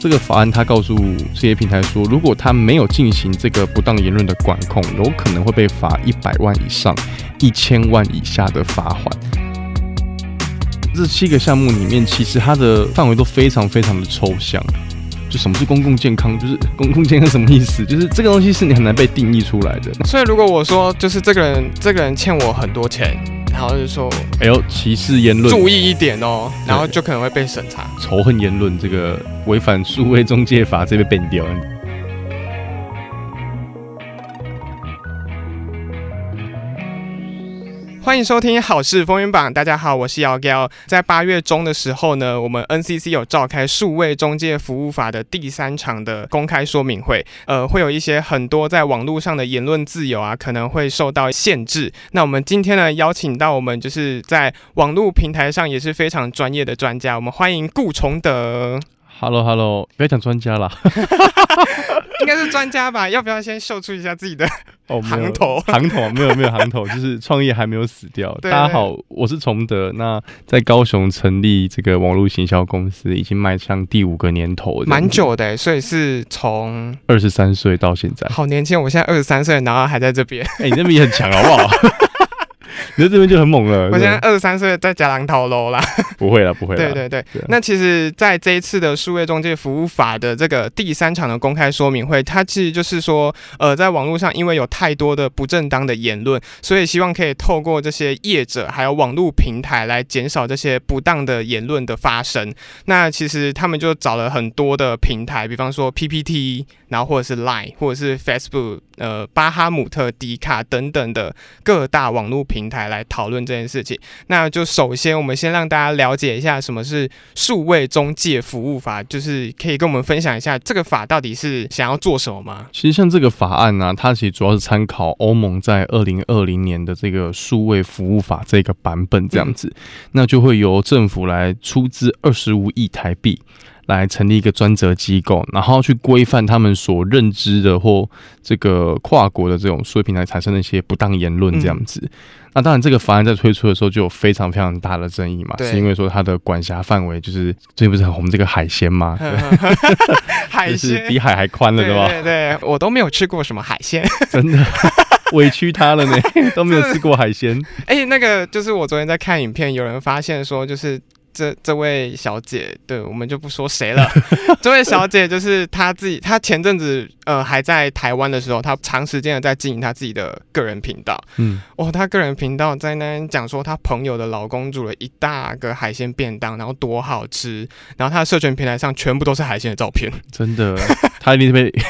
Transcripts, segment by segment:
这个法案它告诉这些平台说，如果他没有进行这个不当言论的管控，有可能会被罚一百万以上一千万以下的罚款。这七个项目里面，其实它的范围都非常非常的抽象。就什么是公共健康？就是公共健康什么意思？就是这个东西是你很难被定义出来的。所以如果我说，就是这个人，这个人欠我很多钱，然后就说，哎呦，歧视言论，注意一点哦，然后就可能会被审查。仇恨言论，这个违反数位中介法，这被 ban 掉。欢迎收听《好事风云榜》，大家好，我是姚姚。在八月中的时候呢，我们 NCC 有召开数位中介服务法的第三场的公开说明会，呃，会有一些很多在网络上的言论自由啊，可能会受到限制。那我们今天呢，邀请到我们就是在网络平台上也是非常专业的专家，我们欢迎顾崇德。Hello，Hello，不要讲专家啦，应该是专家吧？要不要先秀出一下自己的哦行头？行头没有没有行头，就是创业还没有死掉。大家好，我是崇德，那在高雄成立这个网络行销公司，已经迈向第五个年头，蛮久的，所以是从二十三岁到现在，好年轻。我现在二十三岁，然后还在这边，哎，你那边也很强，好不好？你在这边就很猛了。我现在二十三岁，在加狼头喽啦。不会了，不会了。对对对。那其实，在这一次的数位中介服务法的这个第三场的公开说明会，它其实就是说，呃，在网络上，因为有太多的不正当的言论，所以希望可以透过这些业者还有网络平台来减少这些不当的言论的发生。那其实他们就找了很多的平台，比方说 PPT，然后或者是 Line，或者是 Facebook，呃，巴哈姆特、迪卡等等的各大网络平台台来讨论这件事情。那就首先，我们先让大家了解一下什么是数位中介服务法，就是可以跟我们分享一下这个法到底是想要做什么吗？其实像这个法案呢，它其实主要是参考欧盟在二零二零年的这个数位服务法这个版本这样子，那就会由政府来出资二十五亿台币。来成立一个专责机构，然后去规范他们所认知的或这个跨国的这种数位平台产生的一些不当言论这样子。那当然，这个法案在推出的时候就有非常非常大的争议嘛，是因为说它的管辖范围就是最近不是很红这个海鲜吗？海鲜比海还宽了，对吧？对对，我都没有吃过什么海鲜，真的 委屈他了呢，都没有吃过海鲜。哎，那个就是我昨天在看影片，有人发现说就是。这这位小姐，对我们就不说谁了。这位小姐就是她自己，她前阵子呃还在台湾的时候，她长时间的在经营她自己的个人频道。嗯，哦，她个人频道在那边讲说，她朋友的老公煮了一大个海鲜便当，然后多好吃。然后她的社群平台上全部都是海鲜的照片。真的，她一定是被。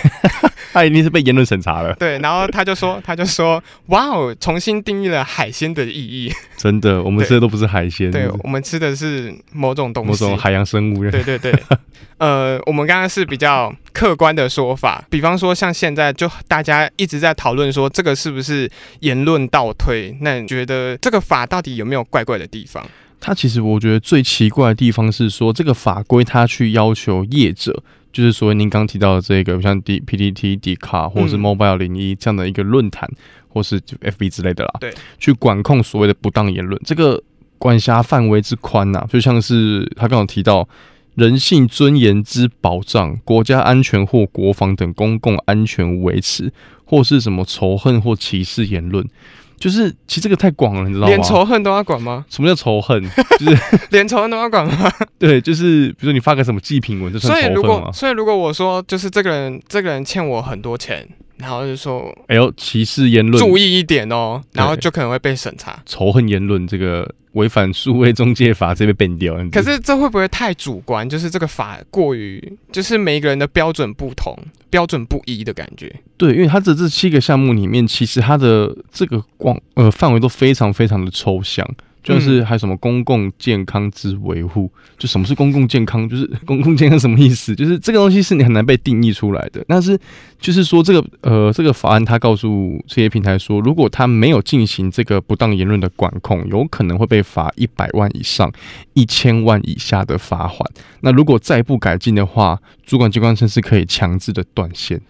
他一定是被言论审查了。对，然后他就说，他就说，哇哦，重新定义了海鲜的意义。真的，我们吃的都不是海鲜，对我们吃的是某种东西，某种海洋生物。对对对，呃，我们刚刚是比较客观的说法，比方说像现在就大家一直在讨论说这个是不是言论倒退？那你觉得这个法到底有没有怪怪的地方？它其实我觉得最奇怪的地方是说，这个法规它去要求业者。就是所谓您刚提到的这个，像 D P D T、D 卡或者是 Mobile 零一这样的一个论坛，或是 F B 之类的啦，对，去管控所谓的不当言论，这个管辖范围之宽呐，就像是他刚刚提到人性尊严之保障、国家安全或国防等公共安全维持，或是什么仇恨或歧视言论。就是其实这个太广了，你知道吗？连仇恨都要管吗？什么叫仇恨？就是 连仇恨都要管吗？对，就是比如说你发个什么祭品文，就算仇恨吗？所以如果我说就是这个人，这个人欠我很多钱。然后就说，哎呦，歧视言论，注意一点哦，然后就可能会被审查。仇恨言论，这个违反数位中介法，这被 ban 掉。可是这会不会太主观？就是这个法过于，就是每一个人的标准不同，标准不一的感觉。对，因为它这这七个项目里面，其实它的这个广呃范围都非常非常的抽象。就是还有什么公共健康之维护？就什么是公共健康？就是 公共健康什么意思？就是这个东西是你很难被定义出来的。但是就是说这个呃这个法案它告诉这些平台说，如果他没有进行这个不当言论的管控，有可能会被罚一百万以上一千万以下的罚款。那如果再不改进的话，主管机关甚至可以强制的断线。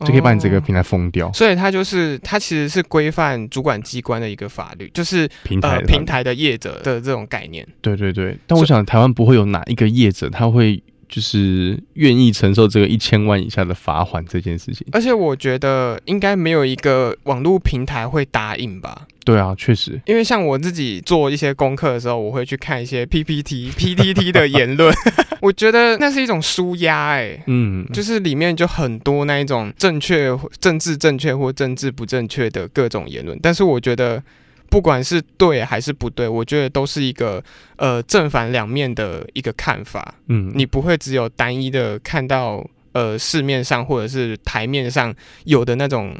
就可以把你这个平台封掉，所以它就是它其实是规范主管机关的一个法律，就是平台平台的业者的这种概念。对对对，但我想台湾不会有哪一个业者他会就是愿意承受这个一千万以下的罚款这件事情。而且我觉得应该没有一个网络平台会答应吧。对啊，确实，因为像我自己做一些功课的时候，我会去看一些 PPT、PTT 的言论，我觉得那是一种舒压，哎，嗯，就是里面就很多那一种正确、政治正确或政治不正确的各种言论，但是我觉得不管是对还是不对，我觉得都是一个呃正反两面的一个看法，嗯，你不会只有单一的看到呃市面上或者是台面上有的那种。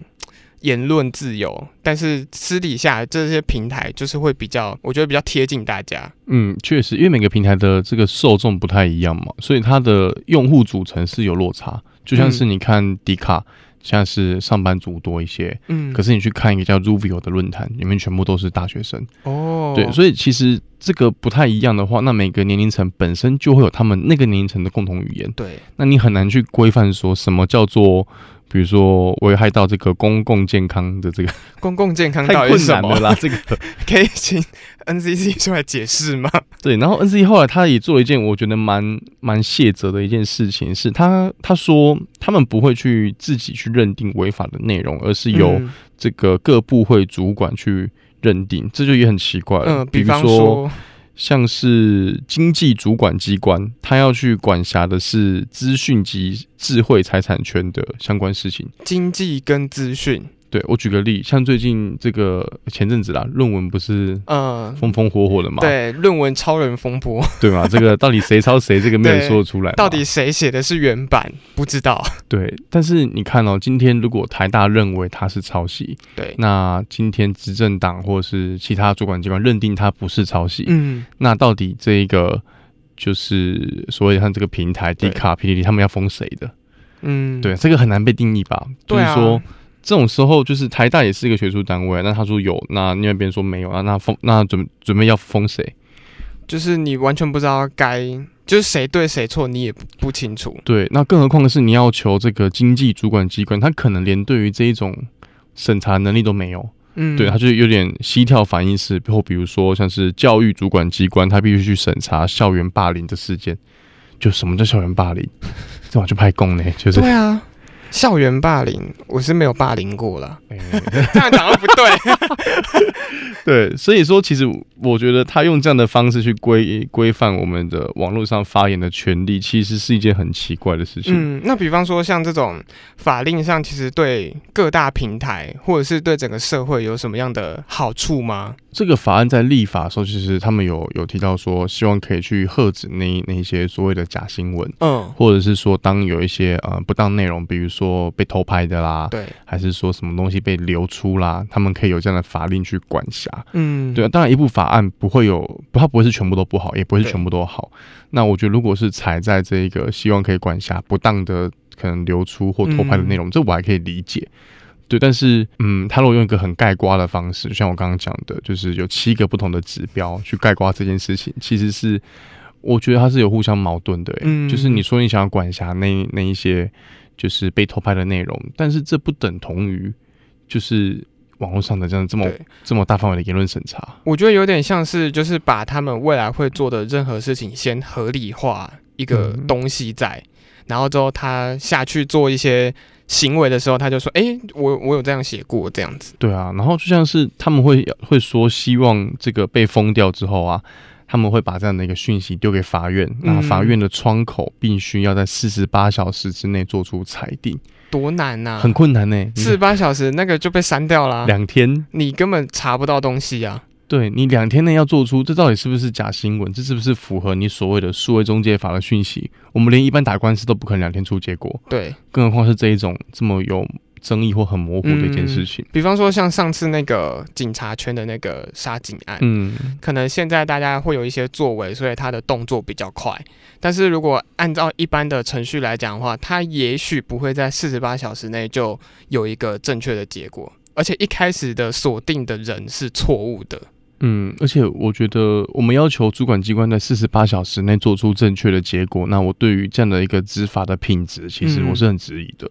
言论自由，但是私底下这些平台就是会比较，我觉得比较贴近大家。嗯，确实，因为每个平台的这个受众不太一样嘛，所以它的用户组成是有落差。就像是你看迪卡，现在是上班族多一些，嗯，可是你去看一个叫 Ruvio 的论坛，里面全部都是大学生。哦，对，所以其实这个不太一样的话，那每个年龄层本身就会有他们那个年龄层的共同语言。对，那你很难去规范说什么叫做。比如说危害到这个公共健康的这个公共健康太困难了啦，这个 可以请 NCC 出来解释吗？对，然后 NCC 后来他也做了一件我觉得蛮蛮卸责的一件事情，是他他说他们不会去自己去认定违法的内容，而是由这个各部会主管去认定，这就也很奇怪。嗯，比方说。像是经济主管机关，他要去管辖的是资讯及智慧财产权的相关事情。经济跟资讯。对我举个例，像最近这个前阵子啦，论文不是嗯风风火火的嘛？对，论文超人风波，对嘛？这个到底谁抄谁，这个没有说出来。到底谁写的是原版，不知道。对，但是你看哦，今天如果台大认为他是抄袭，对，那今天执政党或是其他主管机关认定他不是抄袭，嗯，那到底这一个就是所谓像这个平台 D 卡 P D D 他们要封谁的？嗯，对，这个很难被定义吧？就是说。这种时候，就是台大也是一个学术单位，那他说有，那另外一边说没有啊，那封那准准备要封谁？就是你完全不知道该就是谁对谁错，你也不清楚。对，那更何况的是你要求这个经济主管机关，他可能连对于这一种审查能力都没有。嗯，对，他就有点膝跳反应式，或比如说像是教育主管机关，他必须去审查校园霸凌的事件。就什么叫校园霸凌？这我就派工呢，就是对啊。校园霸凌，我是没有霸凌过了。这样讲都不对。对，所以说，其实我觉得他用这样的方式去规规范我们的网络上发言的权利，其实是一件很奇怪的事情。嗯，那比方说像这种法令上，其实对各大平台或者是对整个社会有什么样的好处吗？这个法案在立法的时候，其实他们有有提到说，希望可以去遏止那那些所谓的假新闻，嗯，或者是说当有一些呃不当内容，比如说被偷拍的啦，对，还是说什么东西被流出啦，他们可以有这样的法令去管辖，嗯，对啊。当然，一部法案不会有，它不会是全部都不好，也不会是全部都好。那我觉得，如果是踩在这一个希望可以管辖不当的可能流出或偷拍的内容，这我还可以理解。对，但是，嗯，他如果用一个很盖瓜的方式，像我刚刚讲的，就是有七个不同的指标去盖瓜这件事情，其实是我觉得它是有互相矛盾的。嗯，就是你说你想要管辖那那一些就是被偷拍的内容，但是这不等同于就是网络上的这样这么这么大范围的言论审查。我觉得有点像是就是把他们未来会做的任何事情先合理化一个东西在，然后之后他下去做一些。行为的时候，他就说：“哎，我我有这样写过，这样子。”对啊，然后就像是他们会会说，希望这个被封掉之后啊，他们会把这样的一个讯息丢给法院，那法院的窗口必须要在四十八小时之内做出裁定。多难呐！很困难呢，四十八小时那个就被删掉了。两天，你根本查不到东西啊。对你两天内要做出这到底是不是假新闻？这是不是符合你所谓的数位中介法的讯息？我们连一般打官司都不可能两天出结果，对，更何况是这一种这么有争议或很模糊的一件事情。比方说像上次那个警察圈的那个杀警案，嗯，可能现在大家会有一些作为，所以他的动作比较快。但是如果按照一般的程序来讲的话，他也许不会在四十八小时内就有一个正确的结果，而且一开始的锁定的人是错误的。嗯，而且我觉得我们要求主管机关在四十八小时内做出正确的结果，那我对于这样的一个执法的品质，其实我是很质疑的，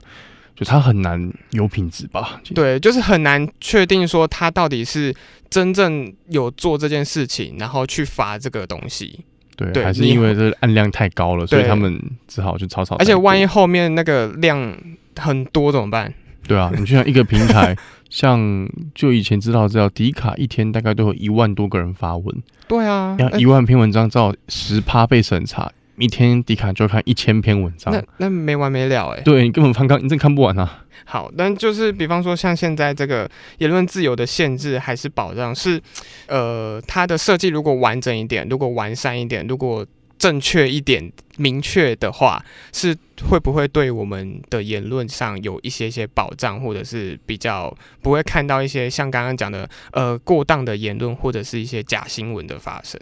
就他很难有品质吧？对，就是很难确定说他到底是真正有做这件事情，然后去罚这个东西。对，对还是因为这个案量太高了，所以他们只好就草草。而且万一后面那个量很多怎么办？对啊，你就像一个平台，像就以前知道知道，迪卡一天大概都有一万多个人发文，对啊，呃要一万篇文章，照十趴被审查，一天迪卡就要看一千篇文章那，那没完没了哎、对你根本翻看，你真看不完啊。好，但就是比方说像现在这个言论自由的限制还是保障，是呃它的设计如果完整一点，如果完善一点，如果正确一点、明确的话，是会不会对我们的言论上有一些些保障，或者是比较不会看到一些像刚刚讲的呃过当的言论，或者是一些假新闻的发生？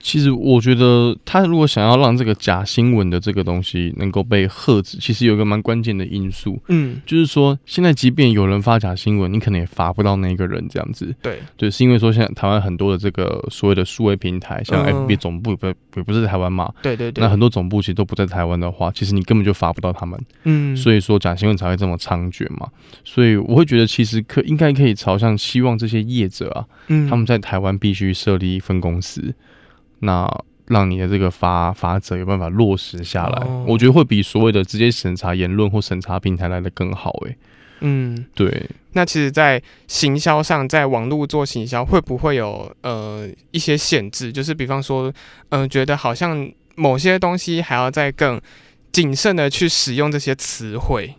其实我觉得，他如果想要让这个假新闻的这个东西能够被遏制，其实有一个蛮关键的因素，嗯，就是说，现在即便有人发假新闻，你可能也罚不到那个人这样子。对，对，是因为说现在台湾很多的这个所谓的数位平台，像嗯。FB 总部也不也不是在台湾嘛，对对对，那很多总部其实都不在台湾的话，其实你根本就罚不到他们，嗯，所以说假新闻才会这么猖獗嘛。所以我会觉得，其实可应该可以朝向希望这些业者啊，嗯。他们在台湾必须设立分公司，那让你的这个法法则有办法落实下来，哦我觉得会比所谓的直接审查言论或审查平台来的更好。诶，嗯。对，那其实，在行销上，在网络做行销，会不会有呃一些限制？就是比方说，嗯、觉得好像某些东西还要再更谨慎的去使用这些词汇。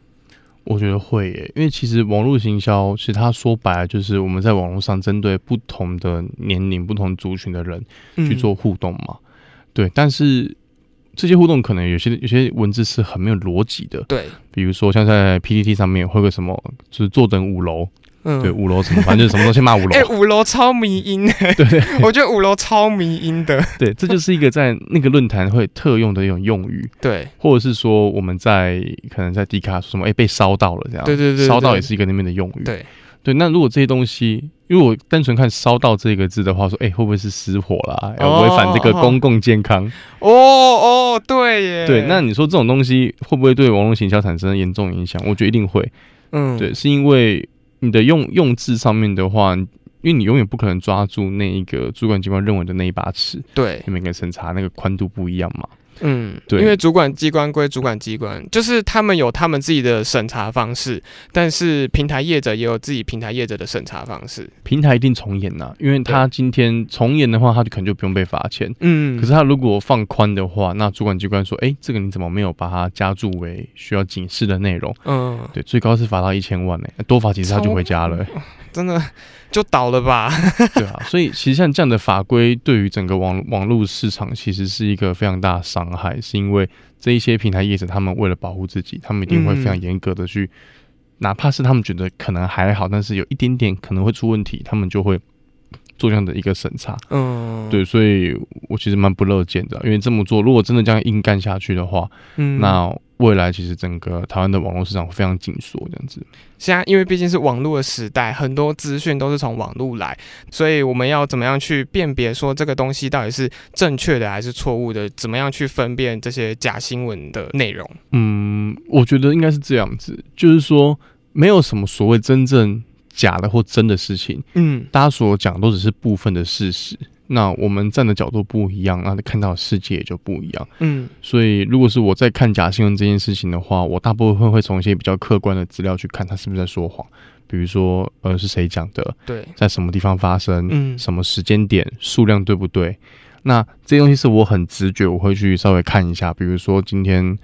我觉得会耶，因为其实网络行销，其实它说白了就是我们在网络上针对不同的年龄、不同族群的人去做互动嘛。对，但是这些互动可能有些有些文字是很没有逻辑的，对，比如说像在 PPT 上面会有个什么，就是坐等五楼，嗯，对，五楼什么，反正就是什么东西骂五楼。哎、，五楼超迷音，对 我觉得五楼超迷音的，对，这就是一个在那个论坛会特用的一种用语，对，或者是说我们在可能在迪卡说什么，哎、被烧到了这样，对对对对。烧到也是一个那边的用语，对，对，那如果这些东西，如果单纯看“烧到”这个字的话，说，哎、会不会是失火啦？要哦违反这个哦。公共健康？哦哦，对耶，对，那你说这种东西会不会对网络行销产生严重影响？我觉得一定会。嗯，对，是因为你的用用字上面的话，因为你永远不可能抓住那一个主管机关认为的那一把尺，对，每个审查那个宽度不一样嘛。嗯，对因为主管机关归主管机关，就是他们有他们自己的审查方式，但是平台业者也有自己平台业者的审查方式。平台一定从严呐、因为他今天从严的话，他就可能就不用被罚钱。嗯，可是他如果放宽的话，那主管机关说，哎、这个你怎么没有把它加注为需要警示的内容？嗯，对，最高是罚到一千万呢、多罚几次他就回家了、欸 真的就倒了吧？对啊，所以其实像这样的法规，对于整个网网络市场其实是一个非常大的伤害，是因为这一些平台业者他们为了保护自己，他们一定会非常严格的去，哪怕是他们觉得可能还好，但是有一点点可能会出问题，他们就会做这样的一个审查。嗯，对，所以我其实蛮不乐见的，因为这么做，如果真的这样硬干下去的话，嗯，那未来其实整个台湾的网络市场会非常紧缩，这样子。现在因为毕竟是网络的时代，很多资讯都是从网络来，所以我们要怎么样去辨别说这个东西到底是正确的还是错误的？怎么样去分辨这些假新闻的内容？嗯，我觉得应该是这样子，就是说没有什么所谓真正假的或真的事情，嗯大家所讲都只是部分的事实。那我们站的角度不一样，那看到的世界也就不一样。嗯所以，如果是我在看假新闻这件事情的话，我大部分会从一些比较客观的资料去看他是不是在说谎，比如说，呃，是谁讲的，对，在什么地方发生，嗯什么时间点，数量对不对？那这些东西是我很直觉，我会去稍微看一下。比如说今天，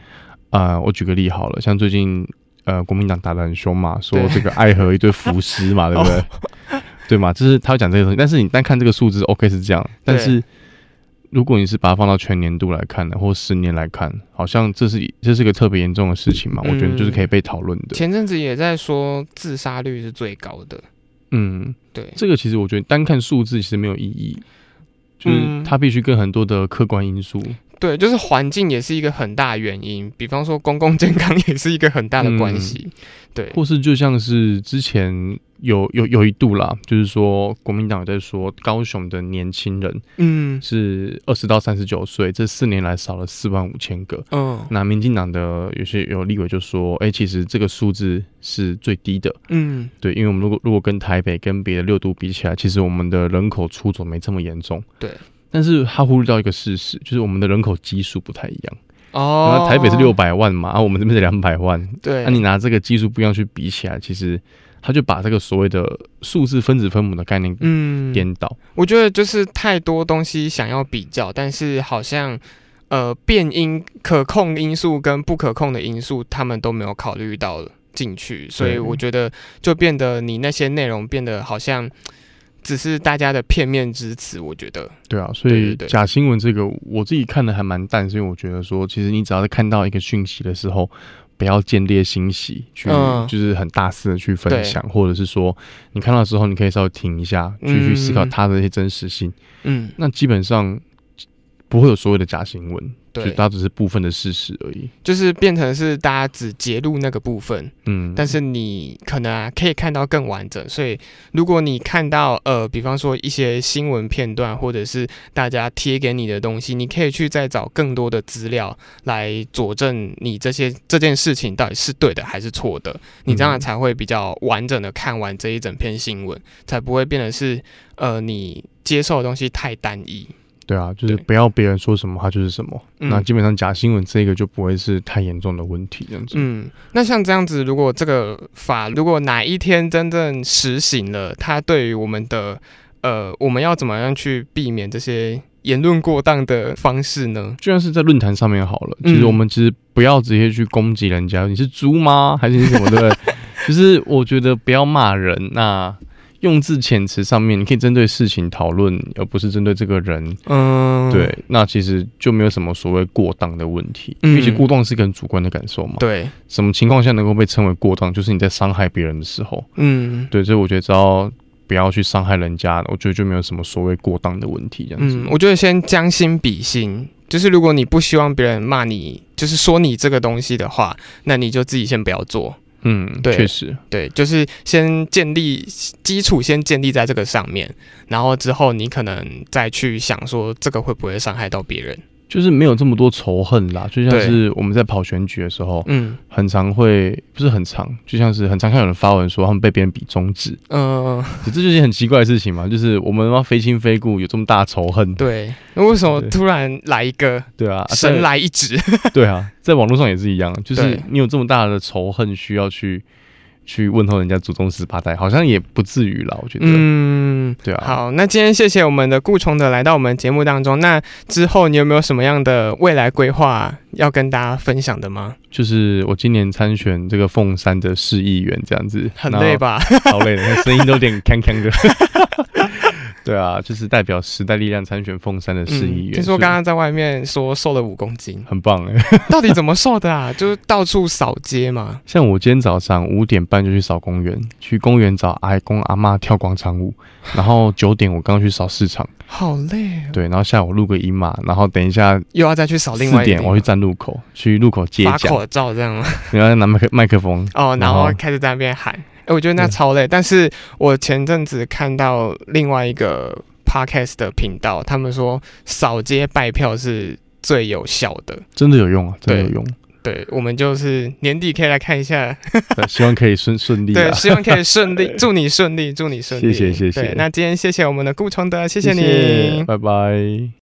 呃，我举个例好了，像最近呃国民党打得很凶嘛，说这个爱河一对浮尸嘛，对不对？对嘛，就是他会讲这些东西。但是你单看这个数字，OK 是这样，但是如果你是把它放到全年度来看的，或十年来看，好像这是这是个特别严重的事情嘛？我觉得就是可以被讨论的。前阵子也在说自杀率是最高的，嗯，对，这个其实我觉得单看数字其实没有意义，就是嗯它必须跟很多的客观因素。对，就是环境也是一个很大的原因，比方说公共健康 也是一个很大的关系，对，或是就像是之前有有有一度啦，就是说国民党有在说高雄的年轻人嗯是二十到三十九岁，这四年来少了四万五千个。嗯那民进党的有些有立委就说，哎、其实这个数字是最低的，嗯对，因为我们如果如果跟台北跟别的六都比起来，其实我们的人口出走没这么严重。对，但是他忽略到一个事实，就是我们的人口基数不太一样。哦。然后台北是六，百万嘛，啊，我们这边是两百万，对，那你拿这个基数不一样去比起来，其实他就把这个所谓的数字分子分母的概念嗯，颠倒。我觉得就是太多东西想要比较，但是好像呃变因可控因素跟不可控的因素，他们都没有考虑到进去，所以我觉得就变得你那些内容变得好像只是大家的片面之词。我觉得，对啊，所以假新闻这个我自己看的还蛮淡，所以我觉得说，其实你只要是看到一个讯息的时候，不要见猎心喜，去、嗯。就是很大肆的去分享，或者是说你看到之后，你可以稍微停一下，去、去思考它的一些真实性。嗯，那基本上不会有所谓的假新闻，就对，它只是部分的事实而已。就是变成是大家只截录那个部分，嗯，但是你可能啊可以看到更完整，所以如果你看到呃，比方说一些新闻片段，或者是大家贴给你的东西，你可以去再找更多的资料来佐证你这些这件事情到底是对的还是错的，你这样嗯才会比较完整的看完这一整篇新闻，才不会变得是呃你接受的东西太单一。对啊，就是不要别人说什么，他就是什么。嗯那基本上假新闻这个就不会是太严重的问题，这样子。嗯，那像这样子，如果这个法如果哪一天真正实行了，它对于我们的呃，我们要怎么样去避免这些言论过当的方式呢？就像是在论坛上面好了，嗯其实我们其实不要直接去攻击人家，你是猪吗？还是什么对不对？就是我觉得不要骂人，那用字遣词上面，你可以针对事情讨论，而不是针对这个人。嗯，对，那其实就没有什么所谓过当的问题，嗯并且过当是个很主观的感受嘛。对，什么情况下能够被称为过当，就是你在伤害别人的时候。嗯。对，所以我觉得只要不要去伤害人家，我觉得就没有什么所谓过当的问题，这样子。嗯，我觉得先将心比心，就是如果你不希望别人骂你，就是说你这个东西的话，那你就自己先不要做。嗯，对确实，对，就是先建立基础，先建立在这个上面，然后之后你可能再去想说这个会不会伤害到别人。就是没有这么多仇恨啦。就像是我们在跑选举的时候，嗯很常会不是很常，就像是很常看有人发文说他们被别人比中指，嗯、这就是很奇怪的事情嘛。就是我们他妈非亲非故，有这么大的仇恨，对，那为什么突然来一个对啊，神在来一指？对啊，在网络上也是一样，就是你有这么大的仇恨，需要去去问候人家祖宗十八代，好像也不至于啦。我觉得，嗯，对啊，好，那今天谢谢我们的顾崇德来到我们节目当中。那之后你有没有什么样的未来规划要跟大家分享的吗？就是我今年参选这个凤山的市议员，这样子很累？吧？然后超累的，声音都有点锵锵的。对啊，就是代表时代力量参选凤山的市议员。嗯听说刚刚在外面说瘦了五公斤，很棒哎！到底怎么瘦的啊？就是到处扫街嘛。像我今天早上五点半就去扫公园，去公园找阿公阿妈跳广场舞，然后九点我刚刚去扫市场，好累哦，对，然后下午录个音嘛，然后等一下又要再去扫另外四点我要去站路口，去路口发口罩这样吗？然后拿麦克麦克风，哦，然后开始在那边喊，哎、我觉得那超累。但是我前阵子看到另外一个 podcast 的频道，他们说扫街拜票是最有效的。真的有用啊，真的有用。对，我们就是年底可以来看一下，对希望可以顺顺利对，啊。希望可以顺利，祝你顺利，祝你顺利。谢谢谢谢对，那今天谢谢我们的顾崇德，谢谢谢你。拜拜。